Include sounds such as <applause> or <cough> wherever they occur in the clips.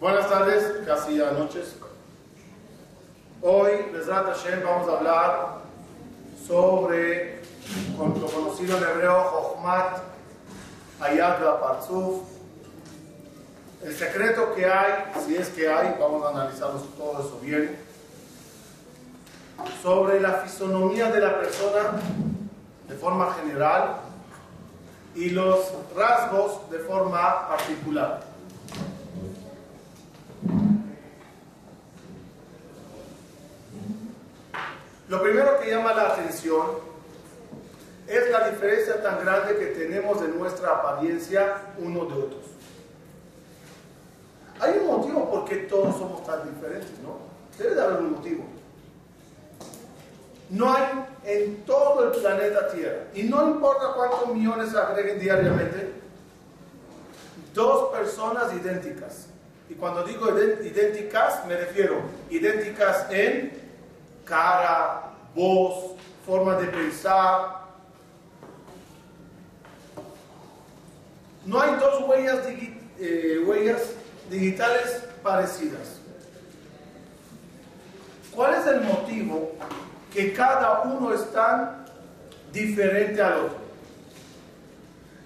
Buenas tardes, casi anoches. Hoy, Besrat Hashem, vamos a hablar sobre lo conocido en hebreo, Jochmat Ayad Parzuf. El secreto que hay, si es que hay, vamos a analizar todo eso bien, sobre la fisonomía de la persona de forma general y los rasgos de forma particular. Lo primero que llama la atención es la diferencia tan grande que tenemos de nuestra apariencia uno de otros. Hay un motivo por qué todos somos tan diferentes, ¿no? Debe de haber un motivo. No hay en todo el planeta Tierra, y no importa cuántos millones agreguen diariamente, dos personas idénticas. Y cuando digo idénticas, me refiero idénticas en cara, voz, forma de pensar. No hay dos huellas, eh, huellas digitales parecidas. ¿Cuál es el motivo que cada uno es tan diferente al otro?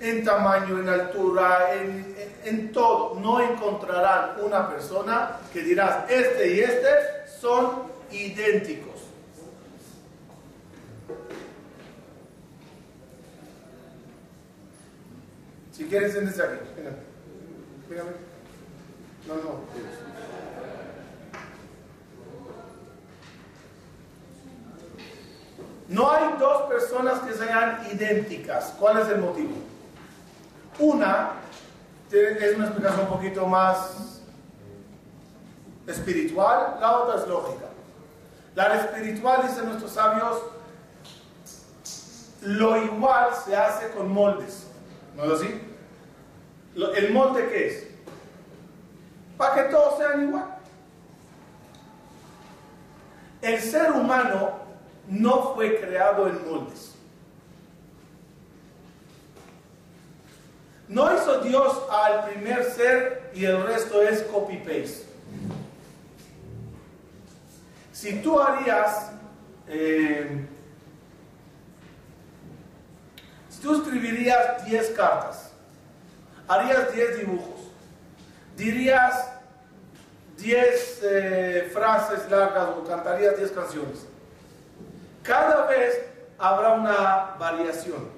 En tamaño, en altura, en, en todo. No encontrarán una persona que dirás, este y este son idénticos. Si quieres, siéntese aquí. No, no. No hay dos personas que sean idénticas. ¿Cuál es el motivo? Una es una explicación un poquito más espiritual, la otra es lógica. La espiritual, dicen nuestros sabios, lo igual se hace con moldes. ¿No es así? ¿El molde qué es? Para que todos sean igual. El ser humano no fue creado en moldes. No hizo Dios al primer ser y el resto es copy-paste. Si tú harías, eh, si tú escribirías 10 cartas, harías 10 dibujos, dirías 10 eh, frases largas o cantarías 10 canciones. Cada vez habrá una variación.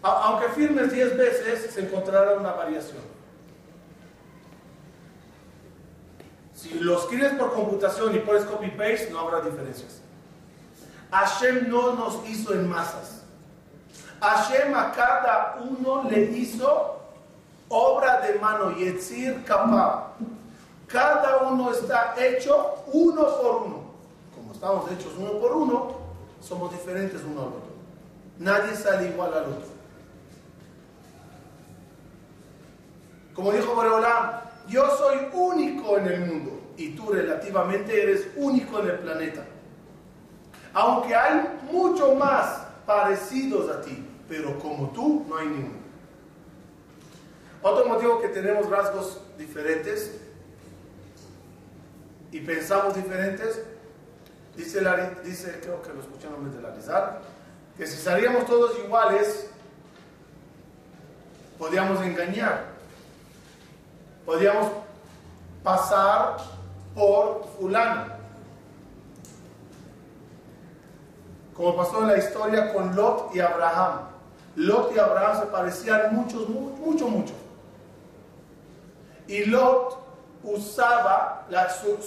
Aunque firmes 10 veces, se encontrará una variación. Si lo escribes por computación y pones copy-paste, no habrá diferencias. Hashem no nos hizo en masas. Hashem a cada uno le hizo obra de mano, Yetzir Kapab. Cada uno está hecho uno por uno. Como estamos hechos uno por uno, somos diferentes uno al otro. Nadie sale igual al otro. Como dijo Boreolam, yo soy único en el mundo y tú relativamente eres único en el planeta. Aunque hay mucho más parecidos a ti, pero como tú no hay ninguno. Otro motivo que tenemos rasgos diferentes y pensamos diferentes, dice, dice creo que lo escucharon de Larizar, que si salíamos todos iguales, podíamos engañar podríamos pasar por fulano. Como pasó en la historia con Lot y Abraham. Lot y Abraham se parecían mucho, mucho, mucho. Y Lot usaba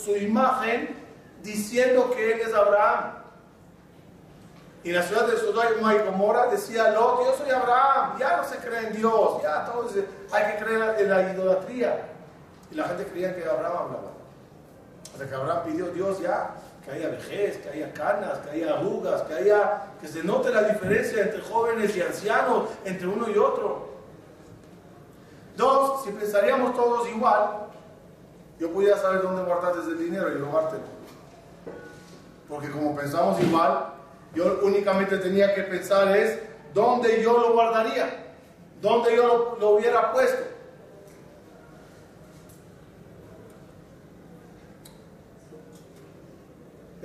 su, imagen diciendo que él es Abraham. Y la ciudad de Sodoma y Gomorra decía Lot, yo soy Abraham, ya no se cree en Dios, ya todos hay que creer en la idolatría. Y la gente creía que Abraham hablaba. Hasta que Abraham pidió Dios ya que haya vejez, que haya canas, que haya arrugas, que haya que se note la diferencia entre jóvenes y ancianos, entre uno y otro. Dos, si pensaríamos todos igual, yo pudiera saber dónde guardar el dinero y robártelo. Porque como pensamos igual, yo únicamente tenía que pensar es dónde yo lo guardaría, dónde yo lo hubiera puesto.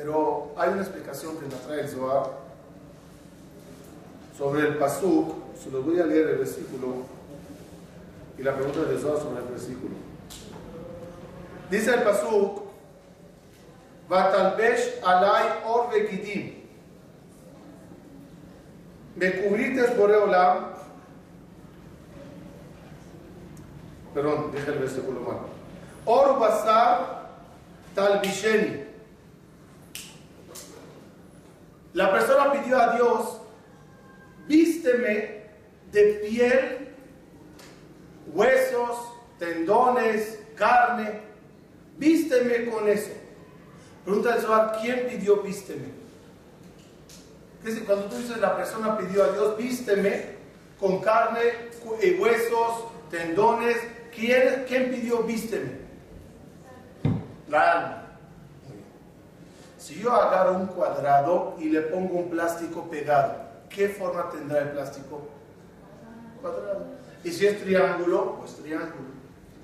Pero hay una explicación que nos trae el Zohar sobre el Pasuk. Se los voy a leer el versículo y la pregunta de Zohar sobre el versículo. Dice el Pasuk, Vatalbesh alay or vekidim. Me cubriste Boreolam. Perdón, dije el versículo mal. Or basar talbisheni. La persona pidió a Dios, vísteme de piel, huesos, tendones, carne, vísteme con eso. Pregunta el Zohar, ¿quién pidió vísteme? ¿Qué es cuando tú dices la persona pidió a Dios, vísteme con carne, eh, huesos, tendones, ¿quién, quién pidió vísteme? La alma. Si yo agarro un cuadrado y le pongo un plástico pegado, ¿qué forma tendrá el plástico? Cuadrado. Y si es triángulo, pues triángulo.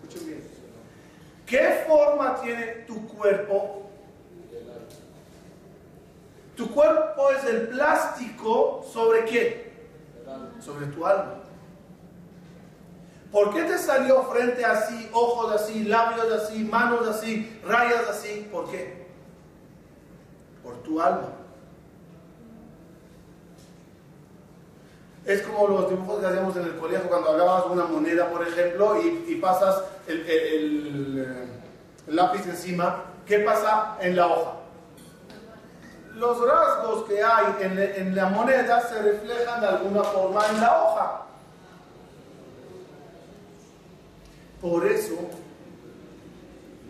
Escuchen bien. ¿Qué forma tiene tu cuerpo? Tu cuerpo es el plástico sobre qué? Sobre tu alma. ¿Por qué te salió frente así, ojos así, labios así, manos así, rayas así? ¿Por qué? Por tu alma. Es como los dibujos que hacíamos en el colegio cuando agarras una moneda, por ejemplo, y, pasas el, lápiz encima. ¿Qué pasa en la hoja? Los rasgos que hay en la moneda se reflejan de alguna forma en la hoja. Por eso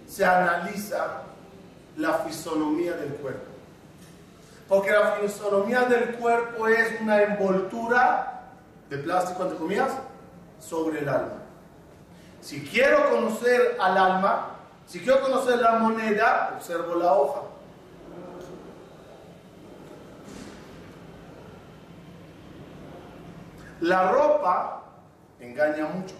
se analiza la fisonomía del cuerpo. Porque la fisonomía del cuerpo es una envoltura de plástico, entre comillas, sobre el alma. Si quiero conocer al alma, si quiero conocer la moneda, observo la hoja. La ropa engaña mucho.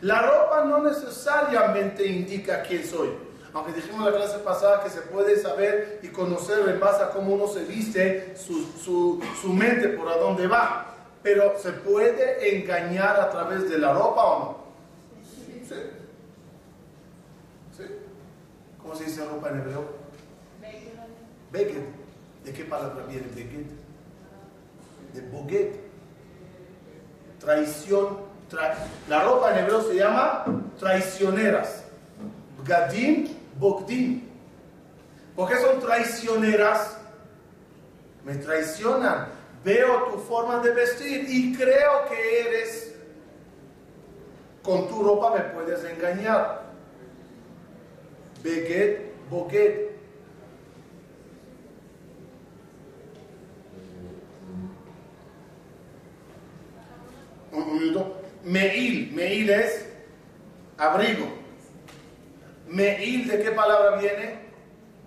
La ropa no necesariamente indica quién soy. Aunque dijimos la clase pasada que se puede saber y conocer en base a cómo uno se viste, su, mente por a dónde va. Pero ¿se puede engañar a través de la ropa o no? ¿Cómo se dice ropa en hebreo? Beged. ¿De qué palabra viene Beged? De Boget. Traición. la ropa en hebreo se llama traicioneras. Gadim Bogdim. Porque son traicioneras. Me traicionan. Veo tu forma de vestir y creo que eres. Con tu ropa me puedes engañar. Beget, boget. Un minuto. Meil. Meil es abrigo. Meil, ¿de qué palabra viene?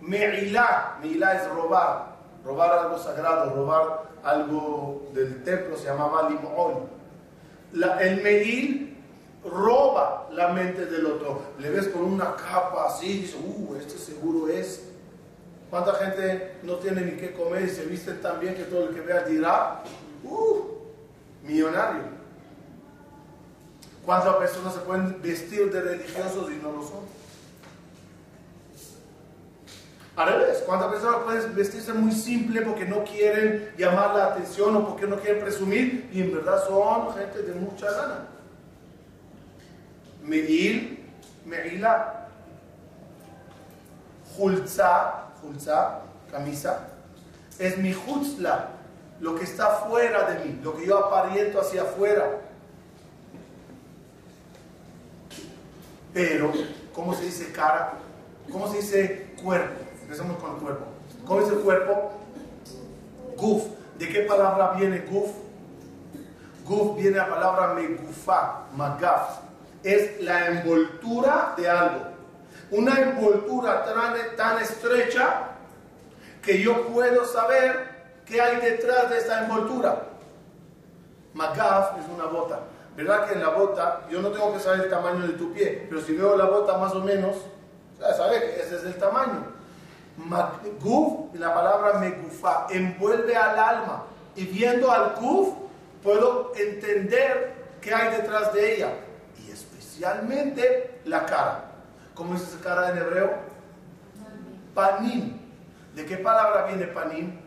Meilá. Meilá es robar. Robar algo sagrado, robar algo del templo, se llamaba limón. el Meil roba la mente del otro. Le ves con una capa así y dices, uh, este seguro es. ¿Cuánta gente no tiene ni qué comer y se visten tan bien que todo el que vea dirá, uh, millonario? ¿Cuántas personas se pueden vestir de religiosos y no lo son? Al revés, ¿cuántas personas pueden vestirse muy simple porque no quieren llamar la atención o porque no quieren presumir y en verdad son gente de mucha gana? Meil, Meila, Hulza, Hulza, camisa, es mi Hutzla, lo que está fuera de mí, lo que yo aparento hacia afuera. Pero, ¿cómo se dice cara? ¿Cómo se dice cuerpo? Empecemos con el cuerpo. ¿Cómo es el cuerpo? Guf. ¿De qué palabra viene guf? Guf viene la palabra megufa, magaf. Es la envoltura de algo. Una envoltura tan, tan estrecha que yo puedo saber qué hay detrás de esta envoltura. Magaf es una bota. ¿Verdad que en la bota, yo no tengo que saber el tamaño de tu pie, pero si veo la bota más o menos, sabe que ese es el tamaño. Guf, la palabra megufa, envuelve al alma. Y viendo al guf, puedo entender qué hay detrás de ella. Y especialmente la cara. ¿Cómo es esa cara en hebreo? Panim. ¿De qué palabra viene panim?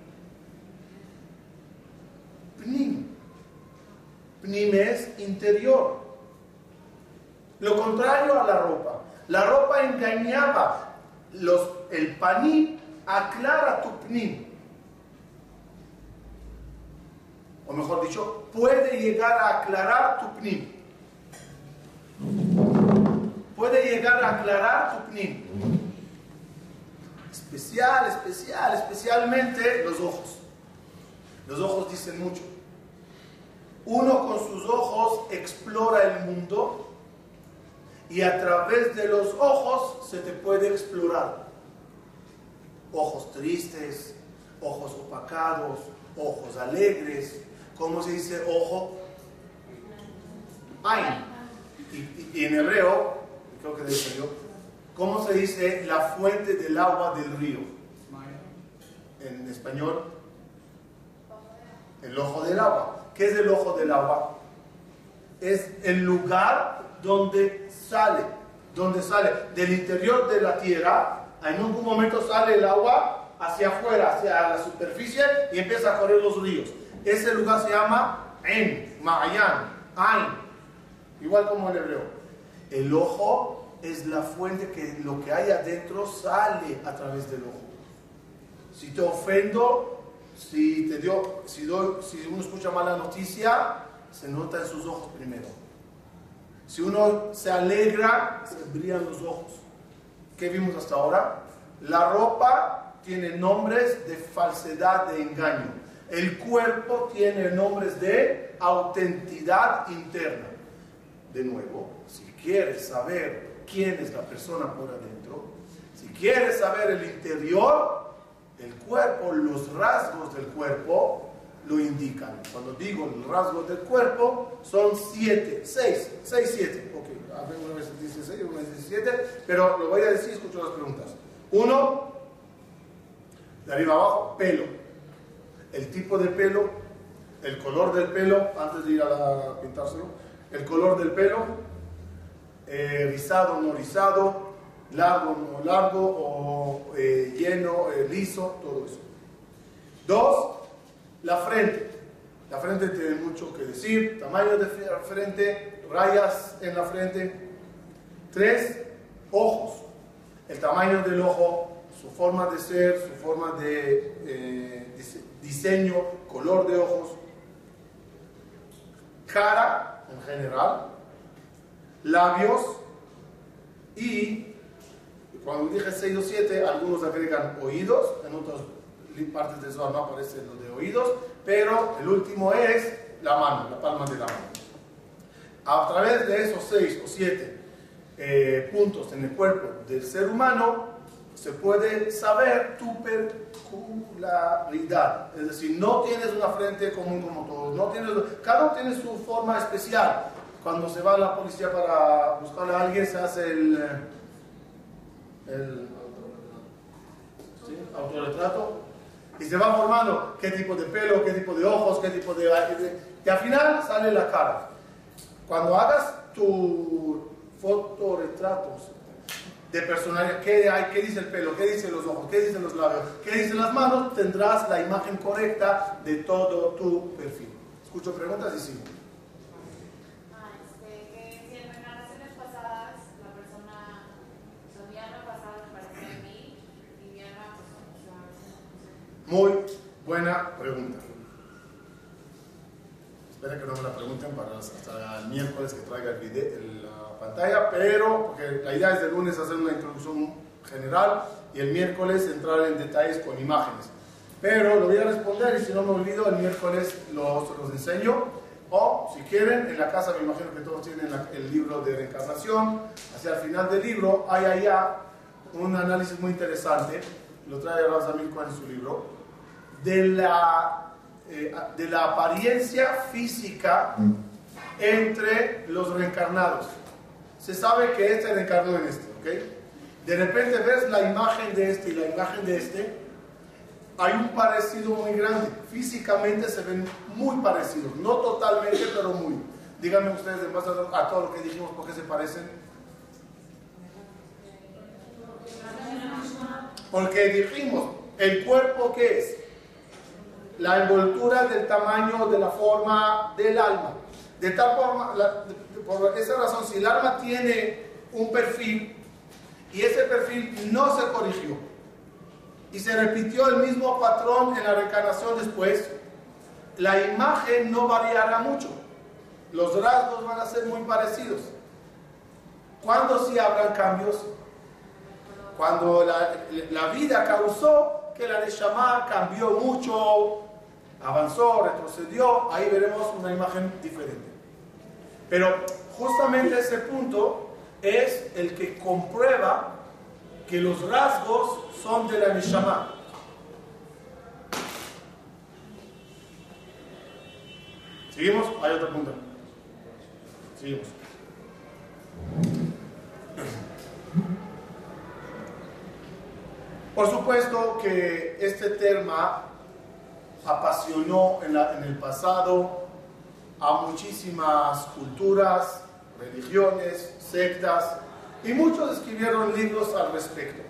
Pnim. Pnim es interior. Lo contrario a la ropa. La ropa engañaba. Los, el panim aclara tu pnim. O mejor dicho, puede llegar a aclarar tu pnim. Puede llegar a aclarar tu pnim. Especial, especial, especialmente los ojos. Los ojos dicen mucho. Uno con sus ojos explora el mundo y a través de los ojos se te puede explorar. Ojos tristes, ojos opacados, ojos alegres. ¿Cómo se dice ojo? Ain. Y, en hebreo, creo que dice yo, ¿cómo se dice la fuente del agua del río? En español, el ojo del agua. ¿Qué es el ojo del agua? Es el lugar donde sale, donde sale del interior de la tierra, en algún momento sale el agua hacia afuera, hacia la superficie y empieza a correr los ríos. Ese lugar se llama En, Mayan, Ain, igual como el hebreo. El ojo es la fuente que lo que hay adentro sale a través del ojo. Si te ofendo, si te dio, si, si uno escucha mala noticia, se nota en sus ojos primero. Si uno se alegra, se brillan los ojos. ¿Qué vimos hasta ahora? La ropa tiene nombres de falsedad, de engaño. El cuerpo tiene nombres de autenticidad interna. De nuevo, si quieres saber quién es la persona por adentro, si quieres saber el interior, el cuerpo, los rasgos del cuerpo, lo indican. Cuando digo el rasgo del cuerpo, son siete, seis, seis, siete. Ok, una vez dice seis, una vez dice siete, pero lo voy a decir, escucho las preguntas. Uno, de arriba abajo, pelo. El tipo de pelo, el color del pelo, antes de ir a la, pintárselo, el color del pelo, eh, rizado no rizado, largo no largo, o eh, lleno, eh, liso, todo eso. Dos, la frente. La frente tiene mucho que decir. Tamaño de frente, rayas en la frente. Tres, ojos. El tamaño del ojo, su forma de ser, su forma de eh, diseño, color de ojos. Cara en general. Labios. Y cuando dije 6 o 7, algunos agregan oídos, en otros partes de su alma aparece lo de oídos, pero el último es la mano, la palma de la mano. A través de esos seis o siete eh, puntos en el cuerpo del ser humano, se puede saber tu peculiaridad. Es decir, no tienes una frente común como todos, no tienes, cada uno tiene su forma especial. Cuando se va a la policía para buscar a alguien, se hace el, el autorretrato y se va formando qué tipo de pelo, qué tipo de ojos, qué tipo de... Y al final sale la cara. Cuando hagas tu fotoretratos de personalidad, ¿qué, hay, ¿qué dice el pelo? ¿Qué dicen los ojos? ¿Qué dicen los labios? ¿Qué dicen las manos? Tendrás la imagen correcta de todo tu perfil. Escucho preguntas y sigo. Muy buena pregunta. Espera que no me la pregunten para hasta el miércoles que traiga el video, la pantalla, pero porque la idea es de lunes hacer una introducción general y el miércoles entrar en detalles con imágenes. Pero lo voy a responder y si no me olvido, el miércoles los, los enseño. O si quieren, en la casa me imagino que todos tienen el libro de reencarnación. Hacia el final del libro hay allá un análisis muy interesante. Lo trae Razamil en su libro de la, eh, de la apariencia física entre los reencarnados. Se sabe que este reencarnó en este, ¿ok? de repente ves la imagen de este y la imagen de este, hay un parecido muy grande. Físicamente se ven muy parecidos, no totalmente, pero muy. Díganme ustedes, además a todo lo que dijimos, ¿por qué se parecen? Porque dijimos, ¿el cuerpo qué es? La envoltura del tamaño, de la forma del alma. De tal forma, por esa razón, si el alma tiene un perfil y ese perfil no se corrigió y se repitió el mismo patrón en la reencarnación después, la imagen no variará mucho. Los rasgos van a ser muy parecidos. ¿Cuándo sí habrán cambios? Cuando la, vida causó que la Neshama cambió mucho, avanzó, retrocedió, ahí veremos una imagen diferente. Pero justamente ese punto es el que comprueba que los rasgos son de la Neshama. ¿Seguimos? Hay otra punto. Seguimos. Por supuesto que este tema apasionó en, el pasado a muchísimas culturas, religiones, sectas, y muchos escribieron libros al respecto.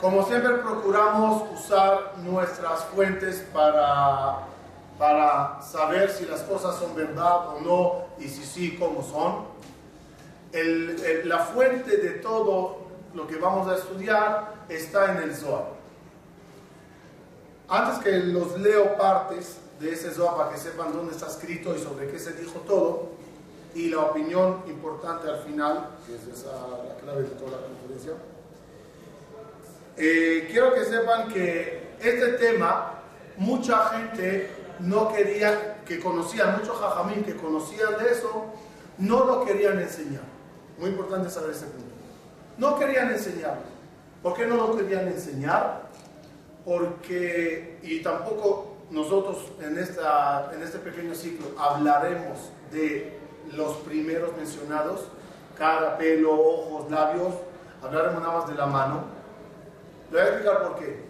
Como siempre procuramos usar nuestras fuentes para, para saber si las cosas son verdad o no y si sí, cómo son. la fuente de todo lo que vamos a estudiar está en el Zohar. Antes que los leo partes de ese Zohar para que sepan dónde está escrito y sobre qué se dijo todo, y la opinión importante al final, que es esa la clave de toda la conferencia. Eh, quiero que sepan que este tema, mucha gente no quería, que conocían, muchos jajamín que conocían de eso, no lo querían enseñar. Muy importante saber ese punto. No querían enseñarlo. ¿Por qué no lo querían enseñar? Porque, y tampoco nosotros en, esta, en este pequeño ciclo hablaremos de los primeros mencionados, cara, pelo, ojos, labios, hablaremos nada más de la mano. Le voy a explicar por qué.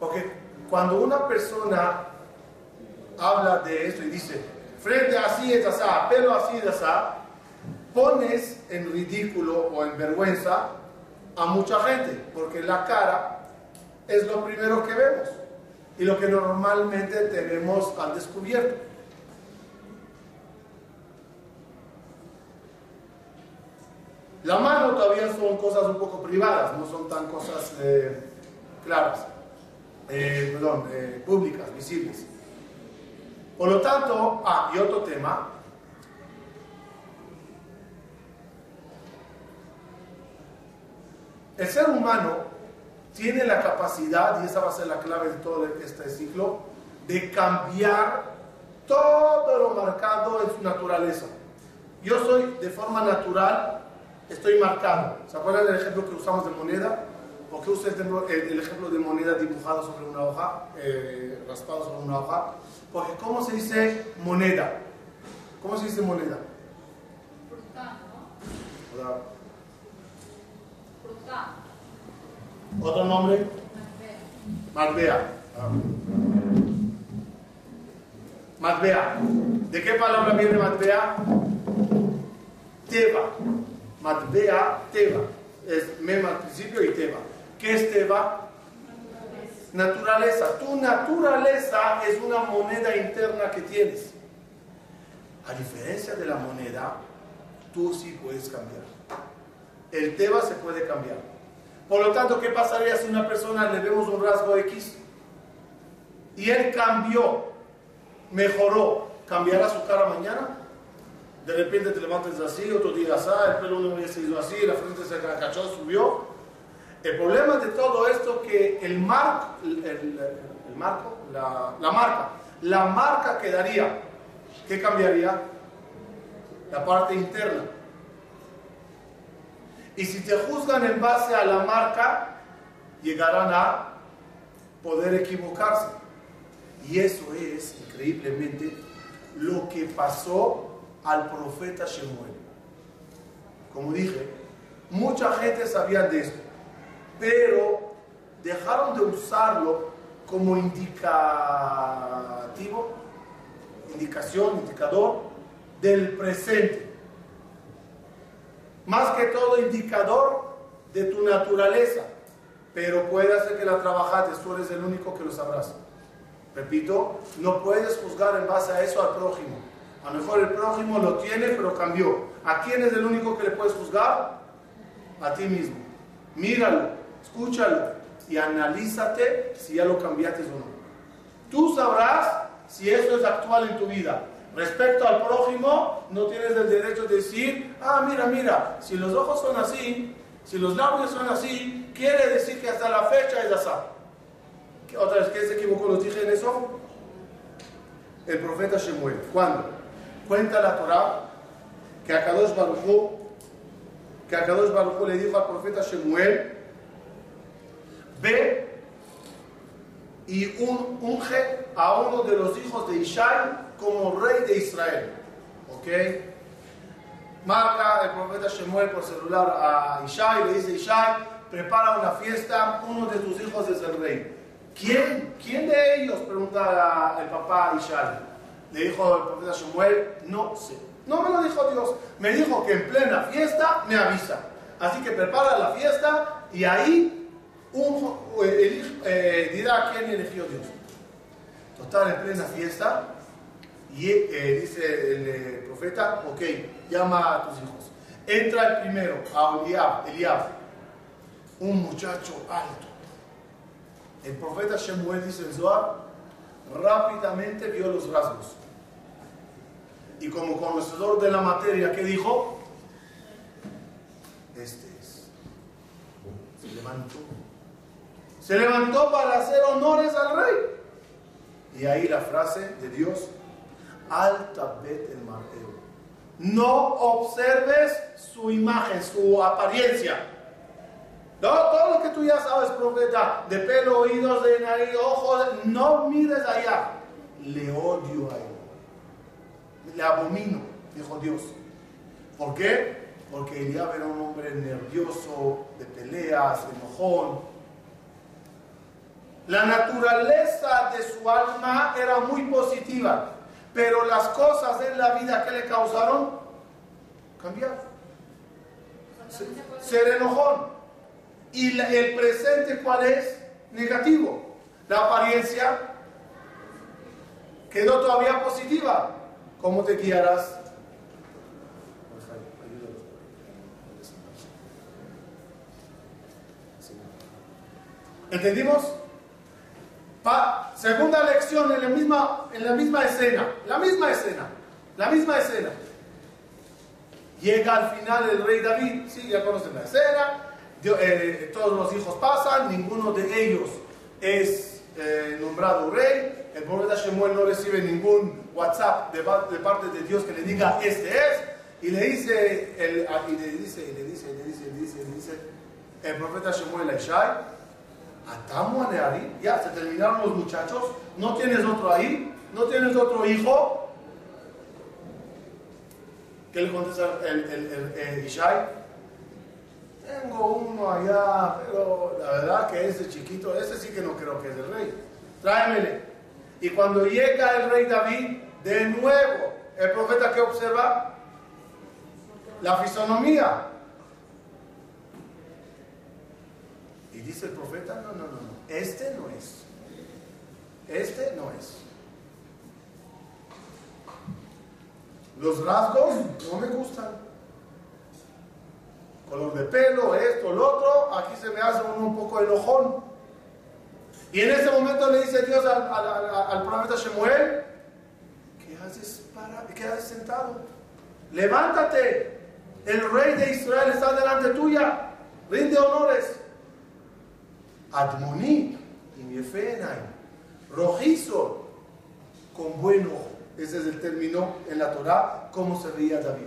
Porque cuando una persona habla de esto y dice, frente así es así, pelo así es así, pones en ridículo o en vergüenza a mucha gente, porque la cara es lo primero que vemos y lo que normalmente tenemos al descubierto. La mano todavía son cosas un poco privadas, no son tan cosas eh, claras, eh, perdón, eh, públicas, visibles. Por lo tanto, ah, y otro tema, el ser humano tiene la capacidad, y esa va a ser la clave de todo este ciclo, de cambiar todo lo marcado en su naturaleza. Yo soy de forma natural estoy marcado. ¿Se acuerdan del ejemplo que usamos de moneda? ¿Por qué usa el, ejemplo de moneda dibujado sobre una hoja, eh, raspado sobre una hoja? Porque ¿cómo se dice moneda? ¿Cómo se dice moneda? ¿Otro nombre? Marbea. Marbea. ¿De qué palabra viene Marbea? Teba. Matbea Teba. Es Mem al principio y Teba. ¿Qué es Teba? Naturaleza. Tu naturaleza es una moneda interna que tienes. A diferencia de la moneda, tú sí puedes cambiar. El Teba se puede cambiar. Por lo tanto, ¿qué pasaría si una persona le vemos un rasgo X y él cambió, mejoró, cambiará su cara mañana? de repente te levantas así, otro día así, el pelo uno día se hizo así, la frente se cachó, subió. El problema de todo esto es que el marco, el, marco, la, la, marca, la marca quedaría. ¿Qué cambiaría? La parte interna. Y si te juzgan en base a la marca, llegarán a poder equivocarse. Y eso es, increíblemente, lo que pasó al profeta Shemuel. Como dije, Mucha gente sabía de esto, pero dejaron de usarlo como indicativo, indicación, indicador del presente. Más que todo indicador de tu naturaleza, pero puede hacer que la trabajaste, tú eres el único que lo sabrás. Repito, no puedes juzgar en base a eso al prójimo. A lo mejor el prójimo lo tiene, pero cambió. ¿A quién es el único que le puedes juzgar? A ti mismo. Míralo, escúchalo y analízate si ya lo cambiaste o no. Tú sabrás si eso es actual en tu vida. Respecto al prójimo, no tienes el derecho de decir, ah, mira, mira, si los ojos son así, si los labios son así, quiere decir que hasta la fecha es así. ¿Otra vez qué se equivocó? ¿Los dije en eso? El profeta Shemuel. ¿Cuándo? Cuenta la Torah que a Kadosh Baruj que a Kadosh le dijo al profeta Shemuel, ve y un, unge a uno de los hijos de Ishai como rey de Israel. ¿Ok? Marca el profeta Shemuel por celular a Ishai, le dice Ishai, prepara una fiesta, uno de tus hijos es el rey. ¿Quién? ¿Quién de ellos? Pregunta el papá Ishai. Le dijo el profeta Shemuel, no sé. No me lo dijo Dios. Me dijo que en plena fiesta me avisa. Así que prepara la fiesta y ahí un, eh, eh, dirá quién eligió Dios. Total, en plena fiesta, y eh, dice el profeta, ok, llama a tus hijos. Entra el primero, a Eliab, Eliab un muchacho alto. El profeta Shemuel dice en Zohar, rápidamente vio los rasgos. Y como conocedor de la materia, ¿qué dijo? Este es. Se levantó. Se levantó para hacer honores al rey. Y ahí la frase de Dios, alta bet el marteo. No observes su imagen, su apariencia. No, todo lo que tú ya sabes, profeta, de pelo, oídos, de nariz, ojos, no mires allá. Le odio a él. Le abomino, dijo Dios. ¿Por qué? Porque Eliab era un hombre nervioso, de peleas, enojón. La naturaleza de su alma era muy positiva, pero las cosas en la vida que le causaron cambiaron. Ser enojón. ¿Y el presente cuál es? Negativo. La apariencia quedó todavía positiva. ¿Cómo te guiarás? ¿Entendimos? Segunda lección en la, misma, en la misma escena, la misma escena, la misma escena. Llega al final el rey David, sí, ya conocen la escena, eh, todos los hijos pasan, ninguno de ellos es eh, nombrado rey, el profeta Shemuel no recibe ningún WhatsApp de, parte de Dios que le diga este es, y le dice, el, dice, y le dice, y le dice, y le dice, y le dice, el profeta Shemuel a Ishai, Atamo ya se terminaron los muchachos, no tienes otro ahí, no tienes otro hijo. ¿Qué le contesta el, el, el Ishai? Tengo uno allá, pero la verdad que ese chiquito, ese sí que no creo que es el rey. Tráemele. Y cuando llega el rey David, de nuevo, el profeta que observa la fisonomía. Y dice el profeta, no, no, no, no, este no es. Este no es. Los rasgos no me gustan color de pelo, esto, lo otro, aquí se me hace uno un poco enojón. Y en ese momento le dice Dios al, profeta Shemuel, ¿qué haces, para, ¿qué haces sentado? Levántate, el rey de Israel está delante tuya, rinde honores. Admoní y rojizo, con buen ojo. Ese es el término en la Torah, cómo se veía David.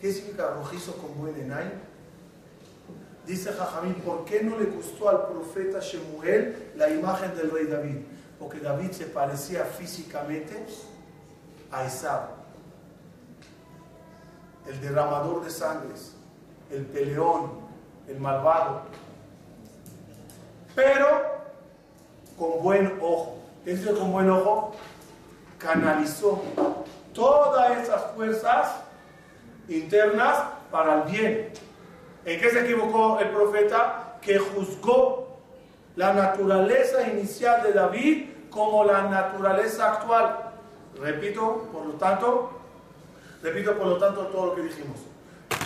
¿Qué significa rojizo con buen enay? Dice Jajamín, ¿por qué no le gustó al profeta Shemuel la imagen del rey David? Porque David se parecía físicamente a Esab. el derramador de sangres, el peleón, el malvado. Pero con buen ojo. ¿Qué dice con buen ojo? Canalizó todas esas fuerzas internas para el bien. ¿En qué se equivocó el profeta? Que juzgó la naturaleza inicial de David como la naturaleza actual. Repito, por lo tanto, repito por lo tanto todo lo que dijimos.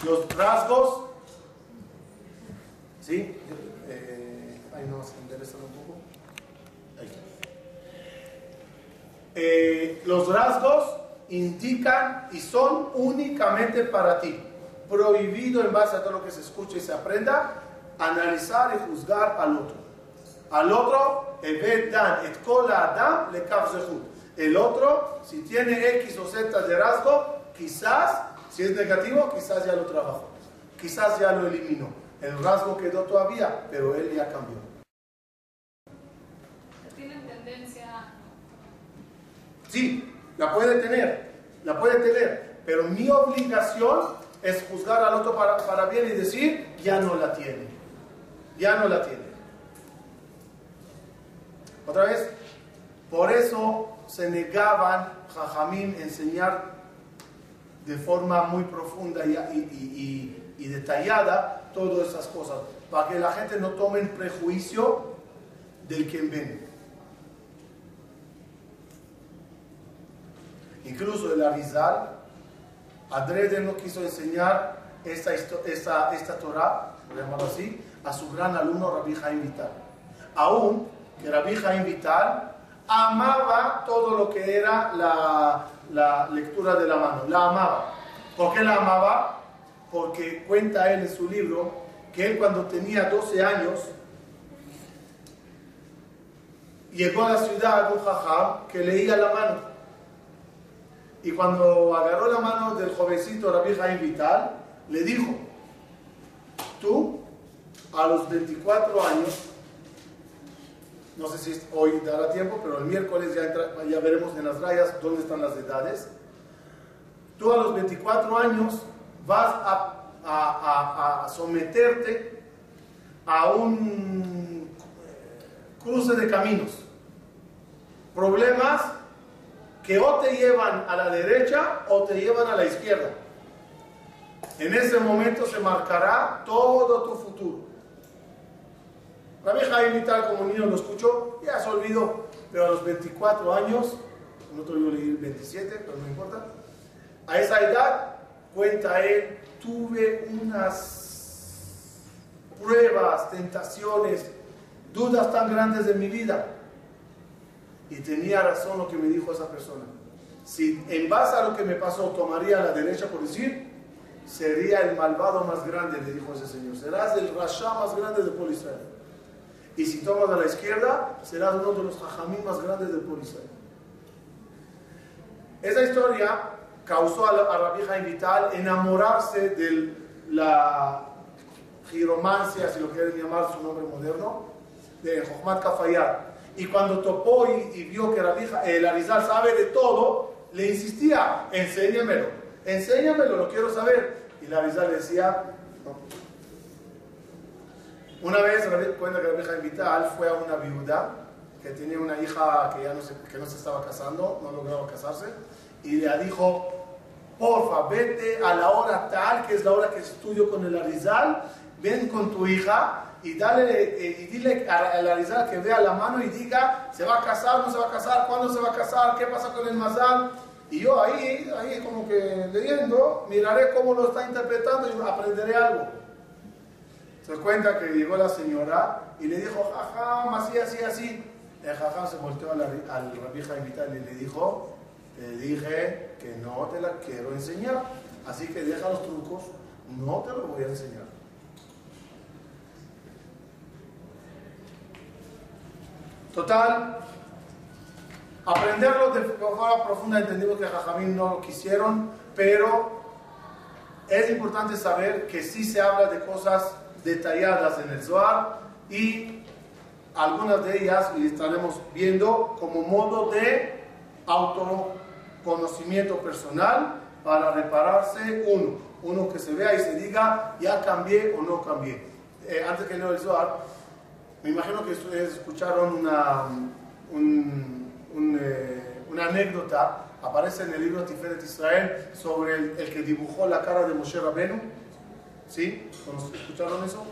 Los rasgos, ¿sí? Eh, ahí no, se enderezan un poco. Ahí. Eh, los rasgos indican y son únicamente para ti. Prohibido en base a todo lo que se escucha y se aprenda, analizar y juzgar al otro. Al otro, El otro, si tiene X o Z de rasgo, quizás, si es negativo, quizás ya lo trabajó. Quizás ya lo eliminó. El rasgo quedó todavía, pero él ya cambió. ¿Tienen tendencia? Sí, la puede tener, la puede tener, pero mi obligación es juzgar al otro para, para bien y decir, ya no la tiene, ya no la tiene. Otra vez, por eso se negaban Jajamín enseñar de forma muy profunda y, detallada todas esas cosas, para que la gente no tome el prejuicio del quien ven. Incluso el Arizal, Adrede no quiso enseñar esta, esta, esta Torah, así, a su gran alumno Rabbi Jaim Vital. Aún que Rabbi Jaim Vital amaba todo lo que era la, la lectura de la mano, la amaba. ¿Por qué la amaba? Porque cuenta él en su libro que él cuando tenía 12 años llegó a la ciudad un jajam que leía la mano. Y cuando agarró la mano del jovencito Rabbi Jaim Vital, le dijo, tú a los 24 años, no sé si hoy dará tiempo, pero el miércoles ya, ya veremos en las rayas dónde están las edades, tú a los 24 años vas a, a, a someterte a un cruce de caminos, problemas que o te llevan a la derecha o te llevan a la izquierda. En ese momento se marcará todo tu futuro. La vieja Vital como niño lo escuchó, ya se olvidó, pero a los 24 años, voy a leer 27, pero no importa, a esa edad, cuenta él, tuve unas pruebas, tentaciones, dudas tan grandes de mi vida y tenía razón lo que me dijo esa persona. Si en base a lo que me pasó tomaría la derecha por decir, sería el malvado más grande, le dijo ese señor. Serás el rasha más grande de Polisrael. Y si tomas a la izquierda, serás uno de los jajamí más grandes de Polisrael. Esa historia causó a Rabbi Vital enamorarse de la giromancia, si lo quieren llamar su nombre moderno, de Jochmat Kafayat y cuando topó y, vio que el Arizal sabe de todo, le insistía, enséñamelo, enséñamelo, lo quiero saber. Y el Arizal decía, no. Una vez, cuenta que la vieja Vital fue a una viuda que tenía una hija que ya no se, que no se estaba casando, no lograba casarse, y le dijo, porfa, vete a la hora tal, que es la hora que estudio con el Arizal, ven con tu hija y, dale, eh, y dile a la que vea la mano y diga, ¿se va a casar, no se va a casar? ¿Cuándo se va a casar? ¿Qué pasa con el mazal? Y yo ahí, ahí como que leyendo, miraré cómo lo está interpretando y aprenderé algo. Se cuenta que llegó la señora y le dijo, jajam, así, así, así. El jajam se volteó a la, vieja invitada y le dijo, te dije que no te la quiero enseñar, así que deja los trucos, no te los voy a enseñar. Total, aprenderlo de forma profunda entendimos que Jajamín no lo quisieron, pero es importante saber que sí se habla de cosas detalladas en el Zohar y algunas de ellas y estaremos viendo como modo de autoconocimiento personal para repararse uno. uno que se vea y se diga, ya cambié o no cambié. Eh, antes que leo el Zohar, me imagino que ustedes escucharon una, eh, una anécdota, aparece en el libro Tiferet Israel, sobre el, que dibujó la cara de Moshe Rabenu. ¿Sí? ¿Escucharon eso?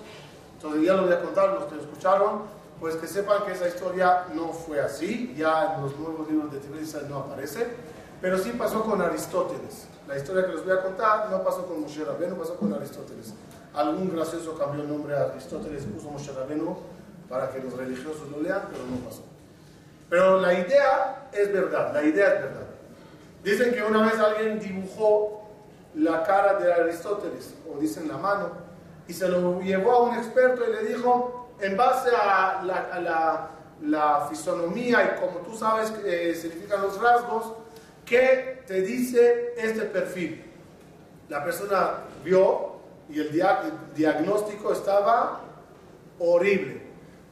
Entonces ya lo voy a contar, los que escucharon, pues que sepan que esa historia no fue así, ya en los nuevos libros de Tiferet Israel no aparece, pero sí pasó con Aristóteles. La historia que les voy a contar no pasó con Moshe Rabenu, pasó con Aristóteles. Algún gracioso cambió el nombre a Aristóteles puso Moshe Rabenu para que los religiosos lo lean, pero no pasó. Pero la idea es verdad, la idea es verdad. Dicen que una vez alguien dibujó la cara de Aristóteles, o dicen la mano, y se lo llevó a un experto y le dijo, en base a la, la, fisonomía y como tú sabes que significan los rasgos, ¿qué te dice este perfil? La persona vio y el diagnóstico estaba horrible.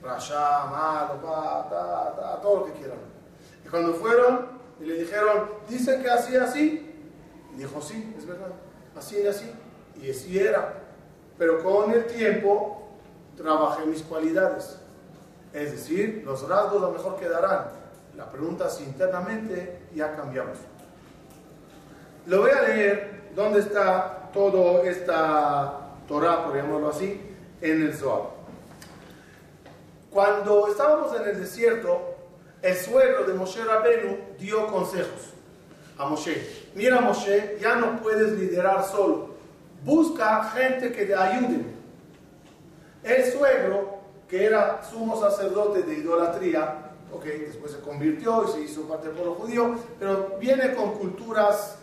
Rasha, malo, todo lo que quieran. Y cuando fueron y le dijeron, dicen que así, así, dijo, sí, es verdad, así y así. Y así era. Pero con el tiempo trabajé mis cualidades. Es decir, los rasgos a lo mejor quedarán. La pregunta si internamente ya cambiamos. Lo voy a leer dónde está toda esta Torah, por llamarlo así, en el Zohar. Cuando estábamos en el desierto, el suegro de Moshe Rabenu dio consejos a Moshe. Mira Moshe, ya no puedes liderar solo. Busca gente que te ayude. El suegro, que era sumo sacerdote de idolatría, ok, después se convirtió y se hizo parte del pueblo judío, pero viene con culturas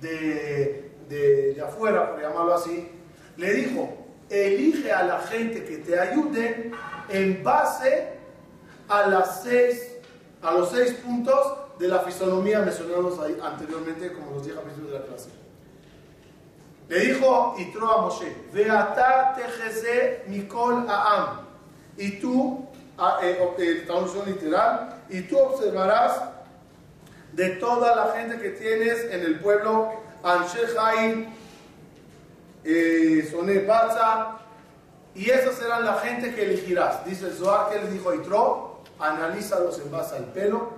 de, de, afuera, por llamarlo así, le dijo, elige a la gente que te ayude en base a, las seis, a los seis puntos de la fisonomía mencionados ahí anteriormente, como los dije al principio de la clase. Le dijo Itro a Moshe, Veata tejeze mikol aam. Y tú, traducción literal, y tú observarás de toda la gente que tienes en el pueblo, Anshe eh, Soné Baza, y esas serán la gente que elegirás. Dice el Zohar que le dijo Itro, analízalos en base al pelo,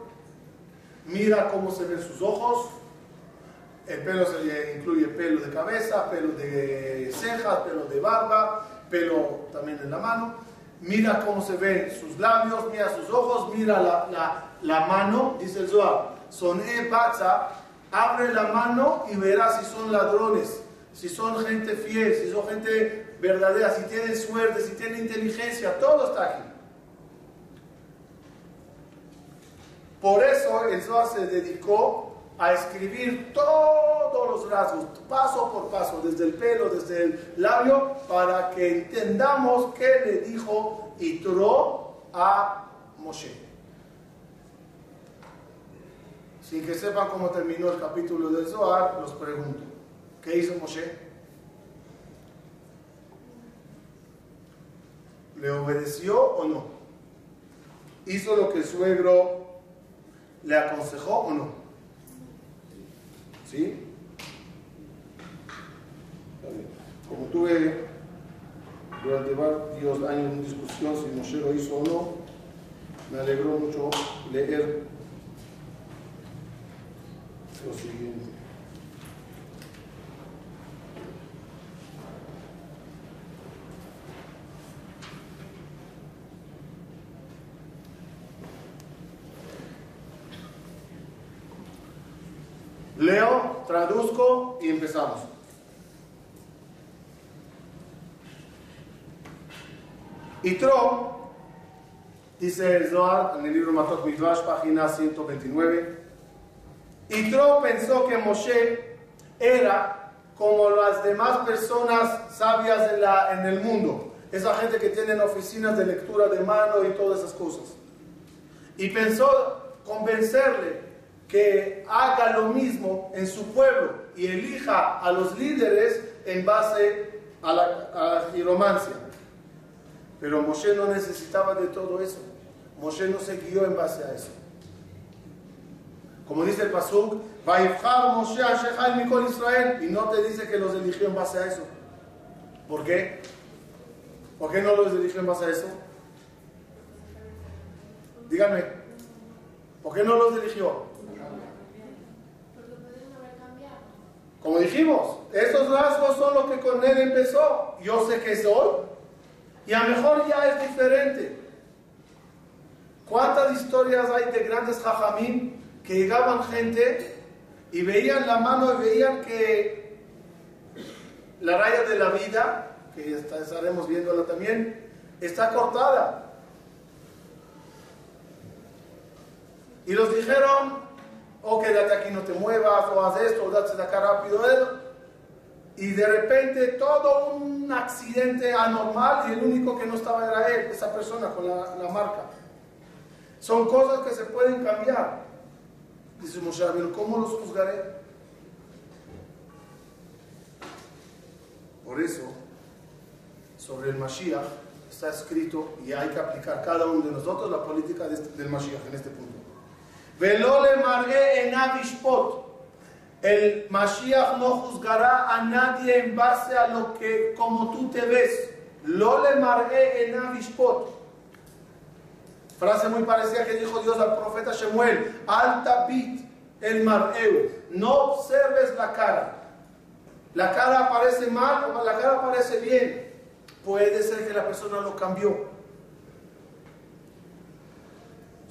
mira cómo se ven sus ojos, el pelo se incluye pelo de cabeza, pelo de cejas, pelo de barba, pelo también en la mano. Mira cómo se ven sus labios, mira sus ojos, mira la, la, la mano, dice el Zohar. Soné Baza, abre la mano y verás si son ladrones, si son gente fiel, si son gente verdadera, si tiene suerte, si tiene inteligencia, todo está aquí. Por eso el Zohar se dedicó a escribir todos los rasgos, paso por paso, desde el pelo, desde el labio, para que entendamos qué le dijo Itro a Moshe. Sin que sepan cómo terminó el capítulo del Zohar, los pregunto, ¿qué hizo Moshe? ¿Le obedeció o no? ¿Hizo lo que el suegro le aconsejó o no? ¿Sí? Como tuve durante varios años una discusión si Moshe lo hizo o no, me alegró mucho leer lo siguiente. Leo, y empezamos. Tro, dice el Zohar en el libro Matot Midrash, página 129. Tro pensó que Moshe era como las demás personas sabias en, la, en el mundo, esa gente que tienen oficinas de lectura de mano y todas esas cosas. Y pensó convencerle que haga lo mismo en su pueblo y elija a los líderes en base a la, giromancia. Pero Moshe no necesitaba de todo eso. Moshe no se guió en base a eso. Como dice el Pasuk, Moshe a Mikol Israel, y no te dice que los eligió en base a eso. ¿Por qué? ¿Por qué no los eligió en base a eso? Díganme, ¿por qué no los eligió? Como dijimos, esos rasgos son los que con él empezó. Yo sé que soy. Y a lo mejor ya es diferente. ¿Cuántas historias hay de grandes jajamín que llegaban gente y veían la mano y veían que la raya de la vida, que estaremos viéndola también, está cortada? Y los dijeron, o quédate aquí, no te muevas, o haz esto, o date de acá rápido. Y de repente todo un accidente anormal y el único que no estaba era él, esa persona con la, marca. Son cosas que se pueden cambiar. Dice Moshe ¿cómo los juzgaré? Por eso, sobre el Mashiach está escrito y hay que aplicar cada uno de nosotros la política este, del Mashiach en este punto. Velole marge en Avishpot. El Mashiach no juzgará a nadie en base a lo que como tú te ves. Lole marge en Avishpot. Frase muy parecida que dijo Dios al profeta Shemuel. Alta bit el mareu. No observes la cara. La cara aparece mal o la cara aparece bien. Puede ser que la persona lo cambió.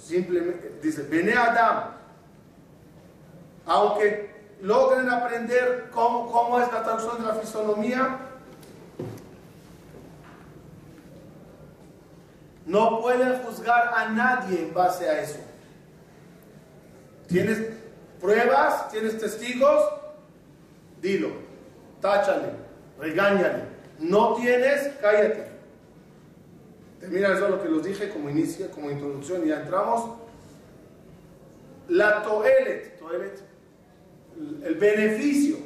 Simplemente dice, Bene Adam, aunque logren aprender cómo, cómo es la traducción de la fisonomía, no pueden juzgar a nadie en base a eso. ¿Tienes pruebas? ¿Tienes testigos? Dilo, táchale, regáñale. No tienes, cállate. Termina eso lo que los dije como inicio, como introducción, y ya entramos. La toelet, el beneficio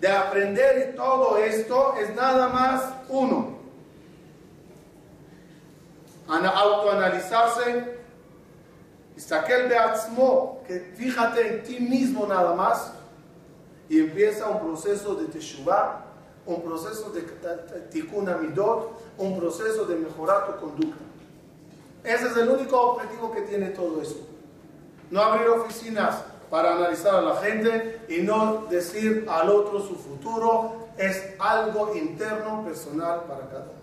de aprender todo esto es nada más uno. Autoanalizarse, el beatzmo, que fíjate en ti mismo nada más, y empieza un proceso de teshuvah, un proceso de tikkun amidot, un proceso de mejorar tu conducta. Ese es el único objetivo que tiene todo eso. No abrir oficinas para analizar a la gente y no decir al otro su futuro. Es algo interno, personal para cada uno.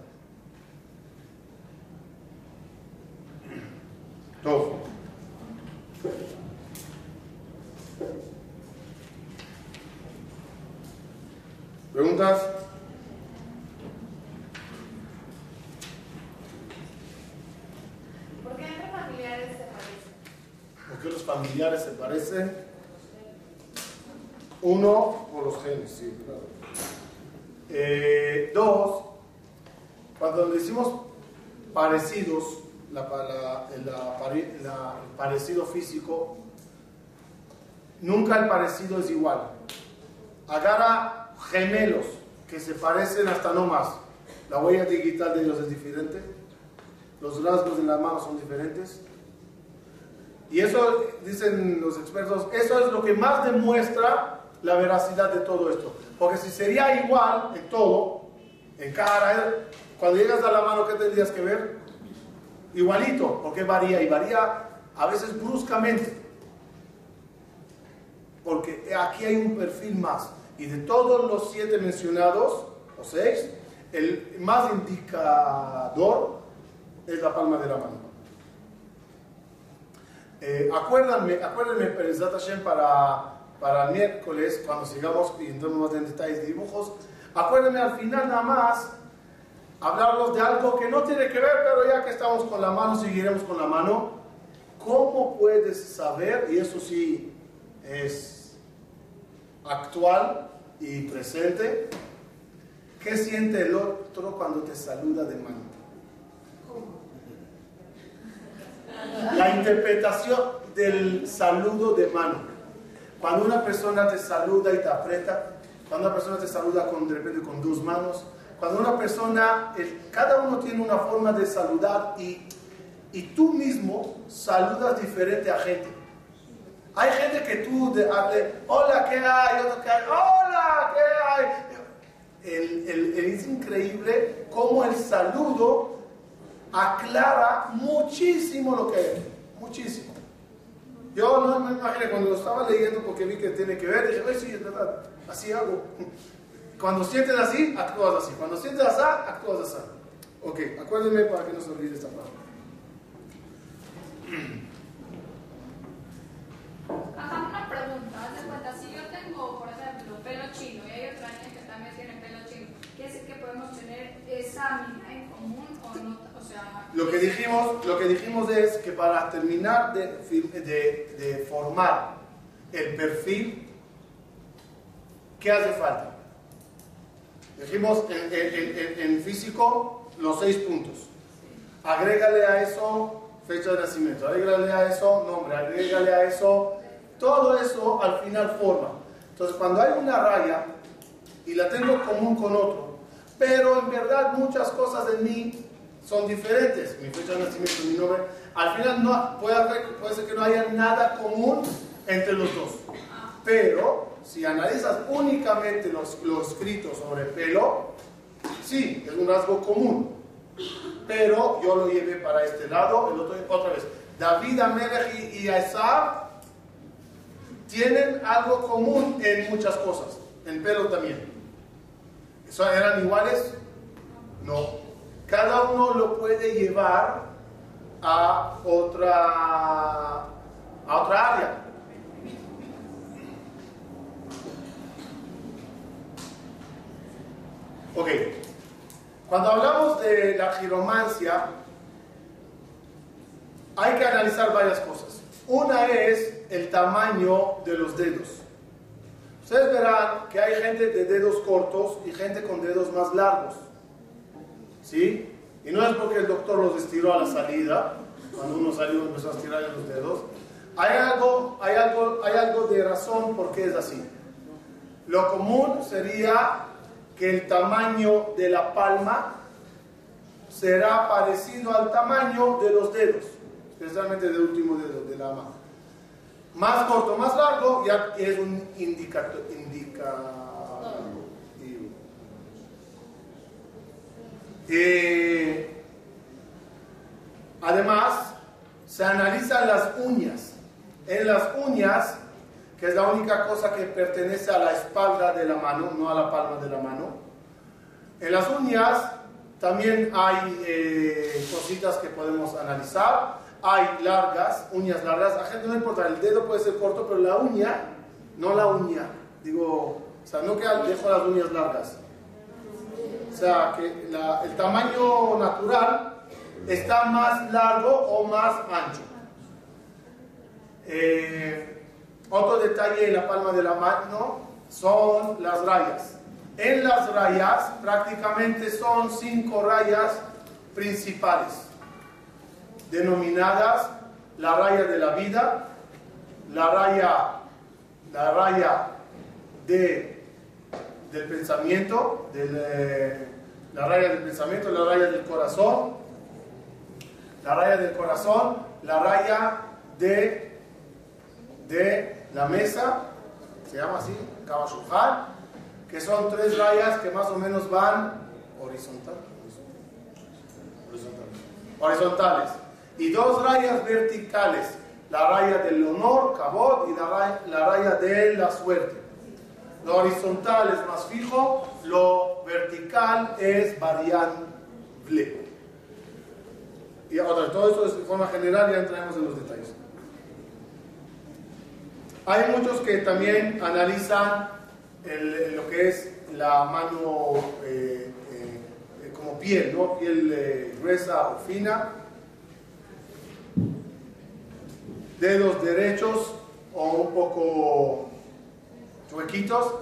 Todo. ¿Preguntas? ¿Por qué entre familiares se parecen? ¿Por qué los familiares se parecen? Uno, por los genes, sí, claro. Eh, dos, cuando decimos parecidos, el parecido físico, nunca el parecido es igual. Agarra gemelos que se parecen hasta no más. La huella digital de ellos es diferente, los rasgos de las manos son diferentes. Y eso, dicen los expertos, eso es lo que más demuestra la veracidad de todo esto. Porque si sería igual en todo, en cara, cuando llegas a la mano, ¿qué tendrías que ver? Igualito, porque varía y varía a veces bruscamente. Porque aquí hay un perfil más. Y de todos los siete mencionados, o seis, el más indicador es la palma de la mano. Eh, acuérdenme, acuérdenme para, para el miércoles, cuando sigamos y entremos más en detalles de dibujos, acuérdenme al final nada más hablarlos de algo que no tiene que ver, pero ya que estamos con la mano, seguiremos con la mano. ¿Cómo puedes saber, y eso sí es actual y presente, ¿qué siente el otro cuando te saluda de mano? La interpretación del saludo de mano. Cuando una persona te saluda y te aprieta, cuando una persona te saluda con, de repente con dos manos, cuando una persona, cada uno tiene una forma de saludar y, y tú mismo saludas diferente a gente. Hay gente que tú, de, hola, ¿qué hay? Otro que hay, hola, ¿qué hay? El, el, es increíble cómo el saludo aclara muchísimo lo que es, muchísimo. Yo no me imaginé cuando lo estaba leyendo porque vi que tiene que ver, dije, sí, es verdad, así hago. <laughs> Cuando sientes así, actúas así. Cuando sientes así, actúas así. Ok, acuérdenme para que no se olvide esta parte. <clears throat> Ajá, una pregunta. Haz de cuenta, si yo tengo, por ejemplo, pelo chino y hay otra gente que también tiene pelo chino, ¿quiere decir que podemos tener esa mina en común o no? O sea, lo que dijimos, lo que dijimos es que para terminar de, de, de formar el perfil, ¿qué hace falta? Dijimos en, en, en, físico los seis puntos. Agrégale a eso fecha de nacimiento, agrégale a eso nombre, agrégale a eso, todo eso al final forma. Entonces cuando hay una raya y la tengo común con otro, pero en verdad muchas cosas de mí son diferentes, mi fecha de nacimiento, mi nombre, al final no, puede, haber, puede ser que no haya nada común entre los dos. Pero si analizas únicamente los, los escritos sobre pelo, sí, es un rasgo común. Pero yo lo llevé para este lado, el otro, otra vez. David, Amelech y, y tienen algo común en muchas cosas, en pelo también. ¿Eran iguales? No. Cada uno lo puede llevar a otra, a otra área. Ok, cuando hablamos de la giromancia, hay que analizar varias cosas. Una es el tamaño de los dedos. Ustedes verán que hay gente de dedos cortos y gente con dedos más largos. ¿Sí? Y no es porque el doctor los estiró a la salida, cuando uno salió empezó a estirar los dedos. Hay algo, hay, algo, hay algo de razón por qué es así. Lo común sería que el tamaño de la palma será parecido al tamaño de los dedos, especialmente del último dedo de la mano. Más corto, más largo, ya es un indicador. Eh, además, se analizan las uñas. En las uñas que es la única cosa que pertenece a la espalda de la mano, no a la palma de la mano. En las uñas también hay eh, cositas que podemos analizar. Hay largas, uñas largas. A gente no importa, el dedo puede ser corto, pero la uña, no la uña. Digo, o sea, no que dejo las uñas largas. O sea, que el tamaño natural está más largo o más ancho. Eh, otro detalle en la palma de la mano son las rayas. En las rayas prácticamente son cinco rayas principales, denominadas la raya de la vida, la raya, la raya de, del pensamiento, eh, la raya del pensamiento, la raya del corazón, la raya del corazón, la raya de, de la mesa, se llama así, que son tres rayas que más o menos van horizontal, horizontales, y dos rayas verticales, la raya del honor, cabot, y la raya, la raya de la suerte. Lo horizontal es más fijo, lo vertical es variable. Y otra, todo esto es de forma general, ya entraremos en los detalles. Hay muchos que también analizan lo que es la mano eh, eh, como piel, ¿no? piel eh, gruesa o fina, dedos derechos o un poco chuequitos,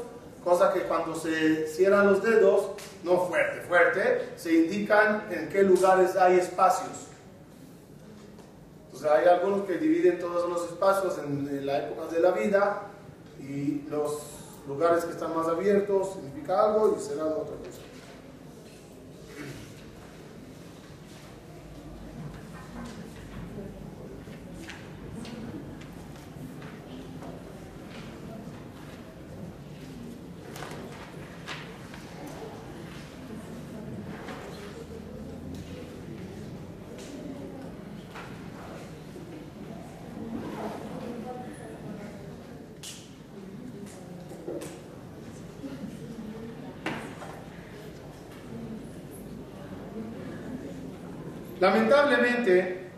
cosa que cuando se cierran los dedos, no fuerte, fuerte, se indican en qué lugares hay espacios hay algunos que dividen todos los espacios en, en las épocas de la vida y los lugares que están más abiertos significa algo y cerrado otra cosa. Lamentablemente,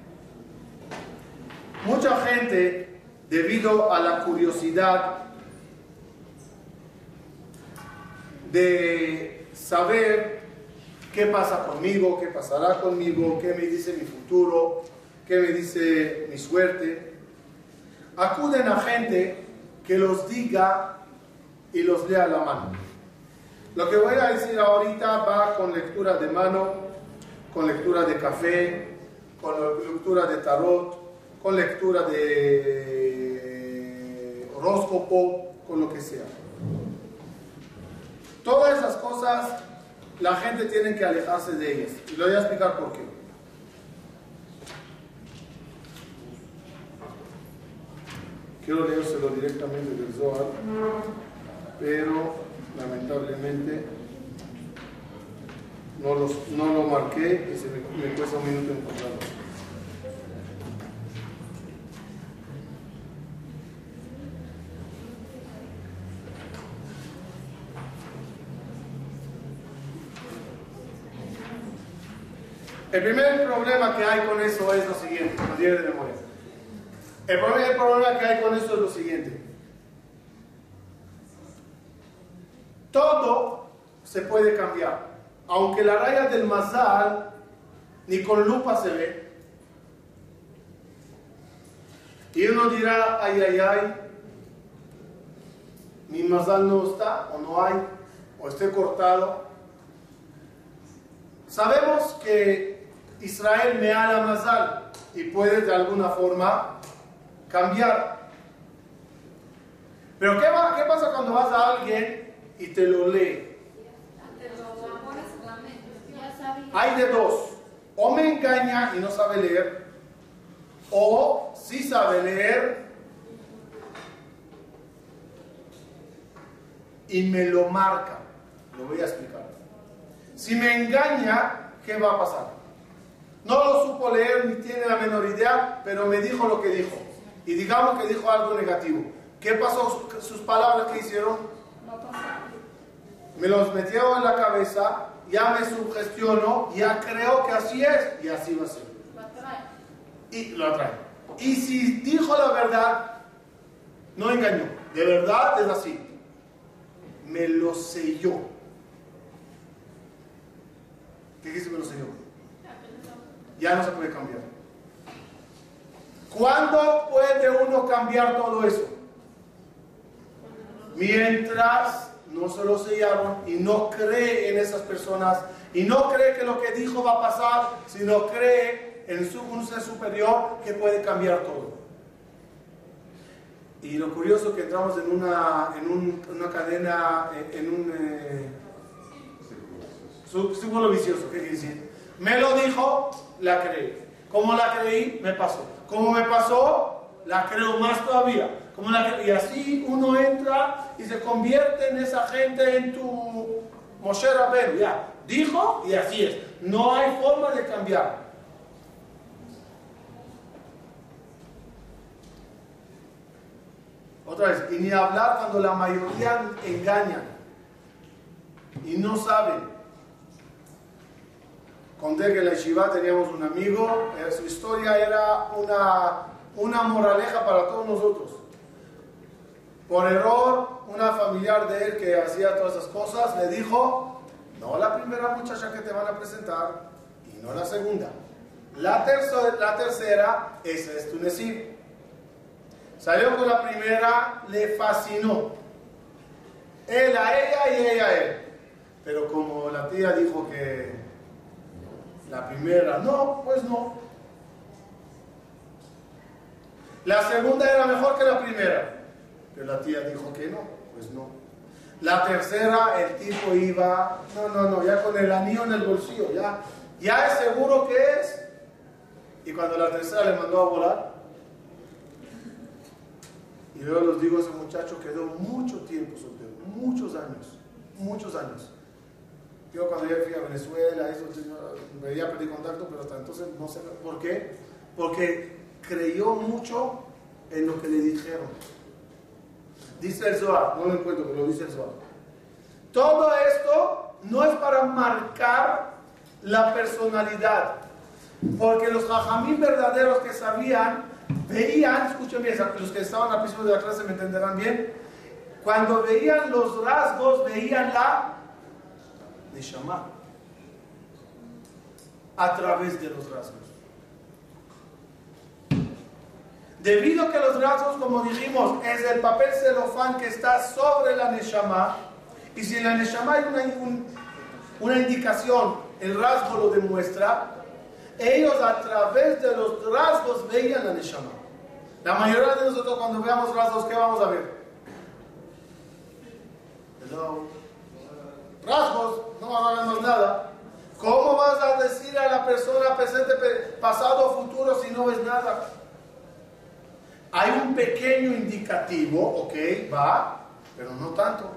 mucha gente, debido a la curiosidad de saber qué pasa conmigo, qué pasará conmigo, qué me dice mi futuro, qué me dice mi suerte, acuden a gente que los diga y los lea a la mano. Lo que voy a decir ahorita va con lectura de mano, con lectura de café, con lectura de tarot, con lectura de horóscopo, con lo que sea. Todas esas cosas la gente tiene que alejarse de ellas. Y le voy a explicar por qué. Quiero leérselo directamente del Zohar, pero lamentablemente no, los, no lo marqué y se me, cuesta un minuto encontrarlo. El primer problema que hay con eso es lo siguiente, lo de memoria. El primer problema que hay con eso es lo siguiente. Todo se puede cambiar. Aunque la raya del mazal ni con lupa se ve. Y uno dirá, ay, ay, ay, mi mazal no está, o no hay, o esté cortado. Sabemos que Israel me la mazal y puede de alguna forma cambiar. Pero ¿qué, ¿qué pasa cuando vas a alguien y te lo lee? Hay de dos. O me engaña y no sabe leer, o sí sabe leer y me lo marca. Lo voy a explicar. Si me engaña, ¿qué va a pasar? No lo supo leer ni tiene la menor idea, pero me dijo lo que dijo. Y digamos que dijo algo negativo. ¿Qué pasó? Sus palabras que hicieron. Me los metió en la cabeza, ya me sugestionó, ya creo que así es y así va a ser. Y lo atrae. Y si dijo la verdad, no engañó. De verdad es así. Me lo selló. ¿Qué dice me lo selló? ya no se puede cambiar. ¿Cuándo puede uno cambiar todo eso? Mientras no se lo sellaron y no cree en esas personas y no cree que lo que dijo va a pasar, sino cree en su, un ser superior que puede cambiar todo. Y lo curioso que entramos en una, en una cadena, en un eh, vicioso, ¿qué quiere decir? Me lo dijo, la creí. Como la creí, me pasó. Como me pasó, la creo más todavía. Y así uno entra y se convierte en esa gente, en tu Moshe Rabbeinu. Ya, dijo y así es. No hay forma de cambiar. Otra vez, y ni hablar cuando la mayoría engañan y no saben. Conté que en la Yeshiva teníamos un amigo, eh, su historia era una, una moraleja para todos nosotros. Por error, una familiar de él que hacía todas esas cosas le dijo, no la primera muchacha que te van a presentar y no la segunda. La, tercera, esa es tu Nesib. Salió con la primera, le fascinó. Él a ella y ella a él. Pero como la tía dijo que la primera, no, pues no. La segunda era mejor que la primera, pero la tía dijo que no, pues no. La tercera, el tipo iba, no, no, no, ya con el anillo en el bolsillo, ya, ya es seguro que es. Y cuando la tercera le mandó a volar, y luego les digo, ese muchacho quedó mucho tiempo soltero, muchos años, muchos años. Yo cuando yo fui a Venezuela, eso, había perdido contacto, pero hasta entonces no sé por qué. Porque creyó mucho en lo que le dijeron. Dice el Zohar, no lo encuentro, pero lo dice el Zohar. Todo esto no es para marcar la personalidad. Porque los jajamín verdaderos que sabían, veían, escuchen bien, los que estaban al principio de la clase me entenderán bien, cuando veían los rasgos, veían la Neshama a través de los rasgos. Debido a que los rasgos, como dijimos, es el papel celofán que está sobre la Neshama, y si en la Neshama hay una, una indicación, el rasgo lo demuestra, ellos a través de los rasgos veían la Neshama. La mayoría de nosotros cuando veamos rasgos, ¿qué vamos a ver? Rasgos, no vamos nada. ¿Cómo vas a decir a la persona presente, pasado o futuro si no ves nada? Hay un pequeño indicativo, ok, va, pero no tanto.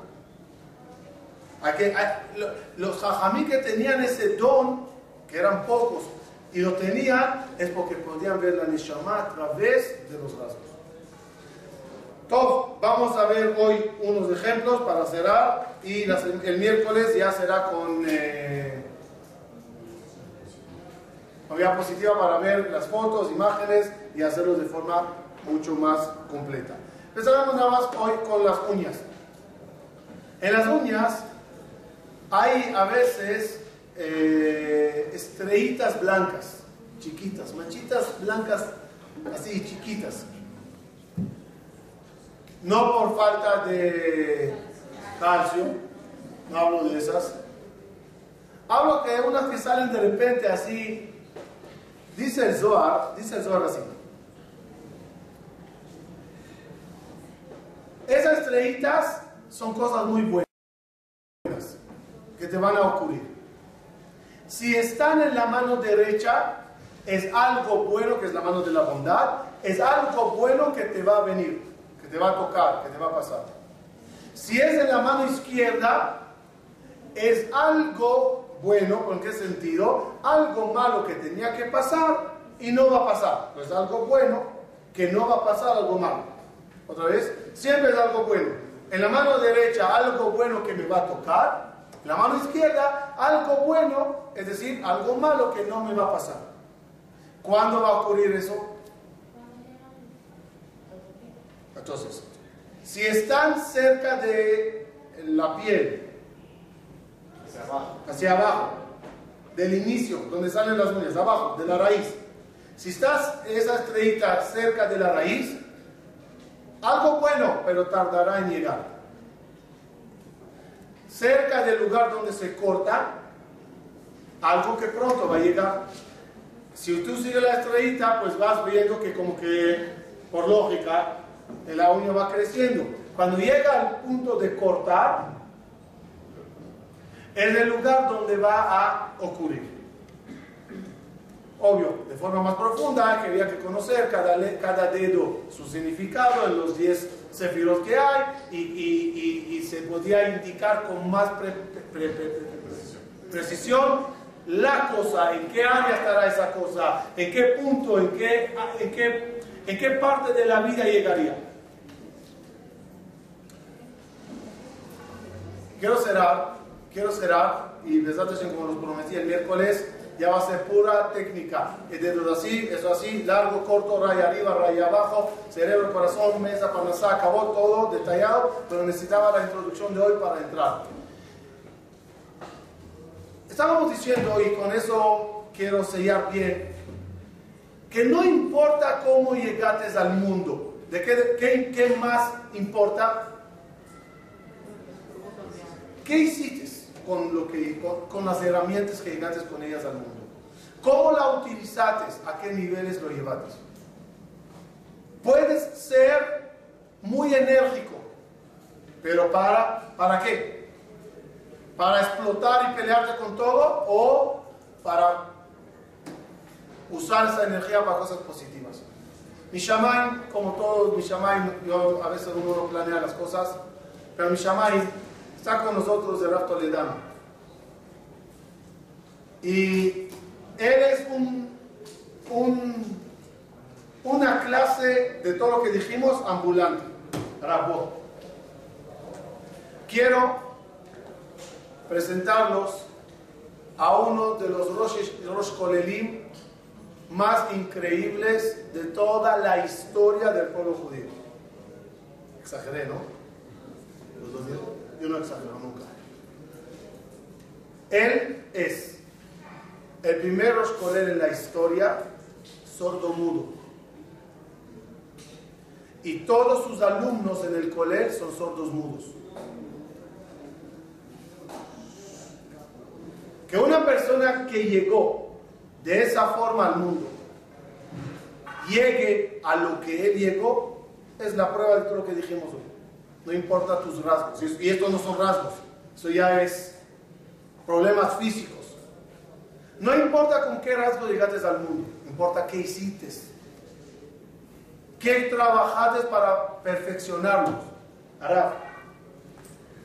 Los jajamí que tenían ese don, que eran pocos, y lo tenían, es porque podían ver la neshama a través de los rasgos. Top, vamos a ver hoy unos ejemplos para cerrar y el miércoles ya será con eh, diapositiva para ver las fotos, imágenes y hacerlos de forma mucho más completa. Empezaremos nada más hoy con las uñas. En las uñas hay a veces eh, estrellitas blancas, chiquitas, manchitas blancas así chiquitas no por falta de calcio, no hablo de esas. Hablo que unas que salen de repente así, dice el Zohar, dice el Zohar así. Esas estrellitas son cosas muy buenas que te van a ocurrir. Si están en la mano derecha, es algo bueno que es la mano de la bondad, es algo bueno que te va a venir que te va a tocar, que te va a pasar. Si es en la mano izquierda, es algo bueno, ¿en qué sentido? Algo malo que tenía que pasar y no va a pasar. Pues algo bueno que no va a pasar algo malo. Otra vez, siempre es algo bueno. En la mano derecha, algo bueno que me va a tocar. En la mano izquierda, algo bueno, es decir, algo malo que no me va a pasar. ¿Cuándo va a ocurrir eso? Entonces, si están cerca de la piel, hacia abajo, del inicio, donde salen las uñas, abajo, de la raíz, si estás esa estrellita cerca de la raíz, algo bueno, pero tardará en llegar. Cerca del lugar donde se corta, algo que pronto va a llegar. Si tú sigues la estrellita, pues vas viendo que como que, por lógica, la uña va creciendo. Cuando llega al punto de cortar, es el lugar donde va a ocurrir. Obvio, de forma más profunda, que había que conocer cada, dedo su significado en los 10 sefiros que hay y, se podía indicar con más precisión la cosa, en qué área estará esa cosa, en qué punto, en qué, en qué, parte de la vida llegaría. Quiero cerrar, quiero cerrar, y desde como los prometí el miércoles, ya va a ser pura técnica. El dedo así, eso así, largo, corto, raya arriba, raya abajo, cerebro, corazón, mesa, panasá, acabó todo detallado, pero necesitaba la introducción de hoy para entrar. Estábamos diciendo, y con eso quiero sellar bien, que no importa cómo llegaste al mundo, ¿de qué, qué, qué más importa? ¿Qué hiciste con, lo que, con, las herramientas que llegaste con ellas al mundo? ¿Cómo la utilizaste? ¿A qué niveles lo llevaste? Puedes ser muy enérgico, pero ¿para, ¿para qué? ¿Para explotar y pelearte con todo o para usar esa energía para cosas positivas? Mishamay, como todos, Mishamay, yo a veces uno no planea las cosas, pero Mishamay está con nosotros el Rav Toledano. Y él es un, una clase de todo lo que dijimos ambulante, Rabot. Quiero presentarlos a uno de los Rosh Kolelim más increíbles de toda la historia del pueblo judío. Exageré, ¿no? Los dos días. Yo no exagero nunca. Él es el primer Rosh en la historia sordo mudo. Y todos sus alumnos en el colegio son sordos mudos. Que una persona que llegó de esa forma al mundo llegue a lo que él llegó es la prueba de todo lo que dijimos hoy. No importa tus rasgos. Y estos no son rasgos. Eso ya es problemas físicos. No importa con qué rasgo llegaste al mundo. Importa qué hiciste. ¿Qué trabajaste para perfeccionarlos? Ahora,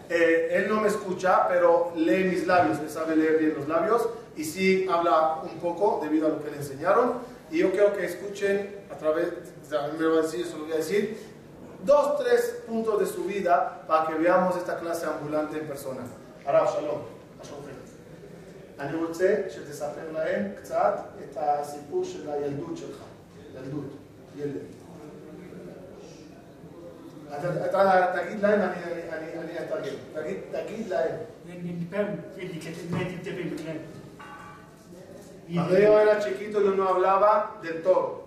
eh, él no me escucha, pero lee mis labios, él sabe leer bien los labios y sí habla un poco debido a lo que le enseñaron. Y yo quiero que escuchen a través, me lo voy a decir, eso lo voy a decir, dos, tres puntos de su vida para que veamos esta clase ambulante en persona. הרב, שלום, מה שלומכם? אני רוצה שתספר להם קצת את הסיפור של הילדות שלך, ילדות, ילד. אתה תגיד להם, אני אתרגם. תגיד להם. Cuando yo era chiquito yo no hablaba del todo.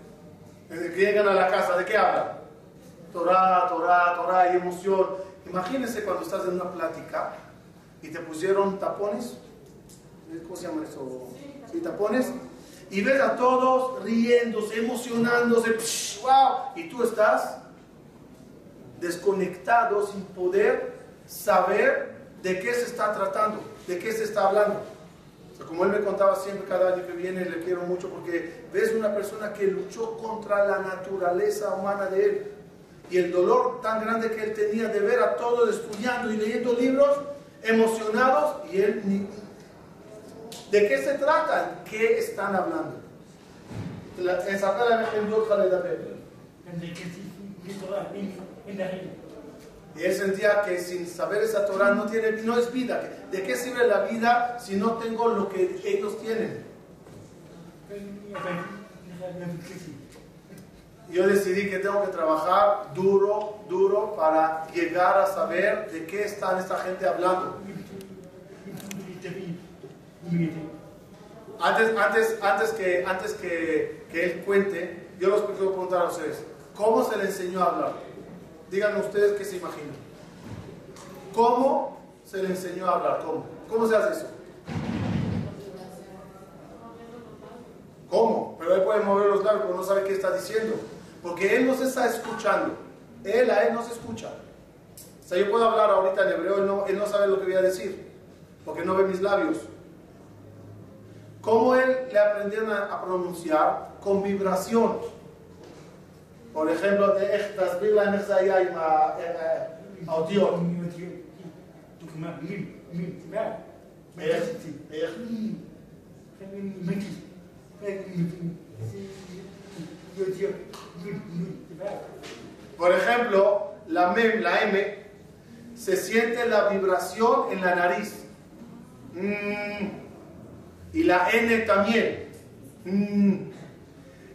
Desde que llegan a la casa, ¿de qué hablan? Torah, Torah, Torah y emoción. Imagínense cuando estás en una plática y te pusieron tapones. ¿Cómo se llama eso? ¿Sí, tapones? y ves a todos riéndose, emocionándose, wow, y tú estás desconectado sin poder saber de qué se está tratando, de qué se está hablando. Como él me contaba siempre cada año que viene, le quiero mucho porque ves una persona que luchó contra la naturaleza humana de él y el dolor tan grande que él tenía de ver a todos estudiando y leyendo libros emocionados y él ni, ¿De qué se trata? ¿Qué están hablando? Y él sentía que sin saber esa Torah no, tiene, no es vida. ¿De qué sirve la vida si no tengo lo que ellos tienen? Yo decidí que tengo que trabajar duro, duro para llegar a saber de qué están esta gente hablando. Antes, antes, antes, que, antes que, que él cuente, yo los quiero preguntar a ustedes, ¿cómo se le enseñó a hablar? Díganme ustedes qué se imaginan. ¿Cómo se le enseñó a hablar? ¿Cómo? ¿Cómo se hace eso? ¿Cómo? Pero él puede mover los labios, pero no sabe qué está diciendo. Porque él no se está escuchando. Él a él no se escucha. O sea, yo puedo hablar ahorita en hebreo, él no, él no sabe lo que voy a decir. Porque no ve mis labios. ¿Cómo él le aprendieron a, pronunciar? Con vibración. Por ejemplo, de תסביר להם איך זה היה עם האותיות. Por ejemplo, la, mem, la M, se siente la vibración en la nariz. Mm y la N también. Mm.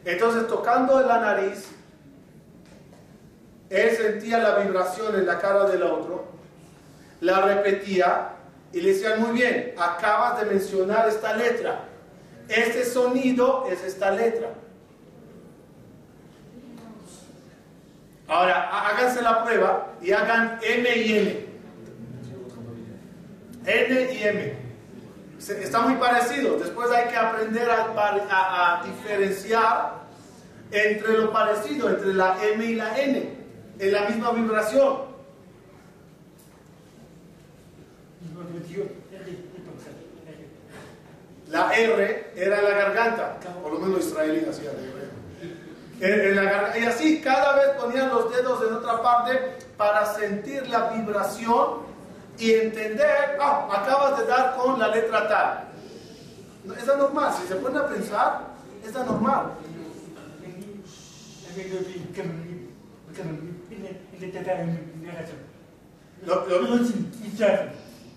Entonces, tocando la nariz, él sentía la vibración en la cara del otro, la repetía y le decía, muy bien, acabas de mencionar esta letra. Este sonido es esta letra. Ahora, háganse la prueba y hagan M y N. N y M está muy parecido. Después hay que aprender a, diferenciar entre lo parecido, entre la M y la N, en la misma vibración. La R era la garganta, por lo menos israelí hacía y así cada vez ponían los dedos en otra parte para sentir la vibración y entender, ah, acabas de dar con la letra tal. Es normal, si se pone a pensar, es normal.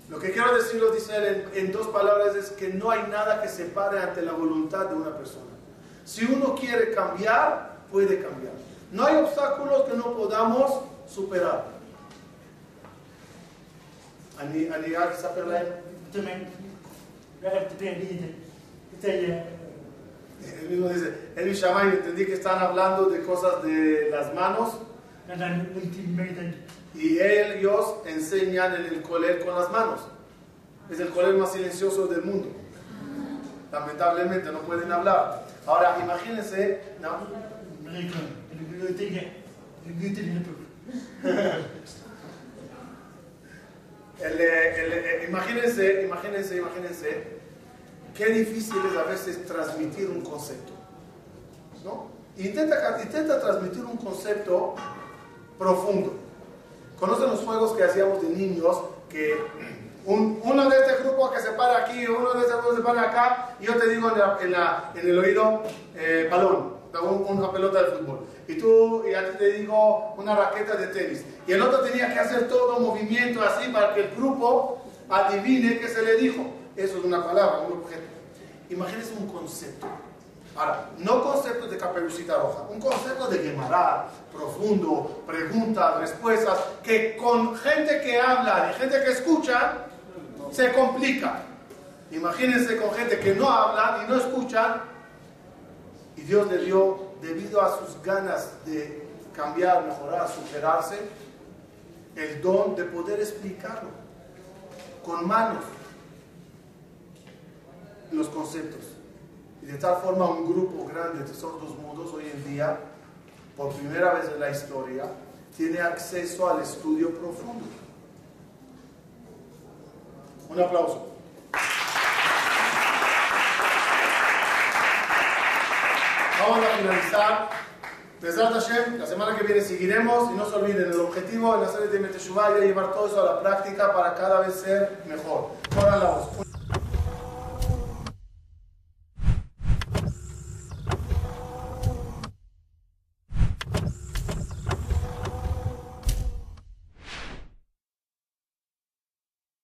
Lo, que quiero decirlo, dice él, en, dos palabras, es que no hay nada que se pare ante la voluntad de una persona. Si uno quiere cambiar, puede cambiar. No hay obstáculos que no podamos superar. Él mismo dice, él y entendí que están hablando de cosas de las manos. Y ellos enseñan en el colegio con las manos. Es el colegio más silencioso del mundo. Lamentablemente no pueden hablar. Ahora imagínense, <laughs> imagínense, imagínense, imagínense qué difícil es a veces transmitir un concepto. ¿no? Intenta, intenta transmitir un concepto profundo. ¿Conocen los juegos que hacíamos de niños que uno de este grupo que se para aquí, uno de este grupo se para acá, y yo te digo en, el oído eh, balón, una pelota de fútbol. Y tú, y a ti te digo una raqueta de tenis. Y el otro tenía que hacer todo movimiento así para que el grupo adivine qué se le dijo. Eso es una palabra, un objeto. Imagínense un concepto. Ahora, no conceptos de caperucita roja, un concepto de quemará, profundo, preguntas, respuestas, que con gente que habla y gente que escucha, se complica. Imagínense con gente que no habla y no escucha, y Dios le dio, debido a sus ganas de cambiar, mejorar, superarse, el don de poder explicarlo con manos los conceptos. Y de tal forma un grupo grande de sordos mudos hoy en día, por primera vez en la historia, tiene acceso al estudio profundo. Un aplauso. Vamos a finalizar. la semana que viene seguiremos y no se olviden, el objetivo en la serie de Meteshuvah es llevar todo eso a la práctica para cada vez ser mejor.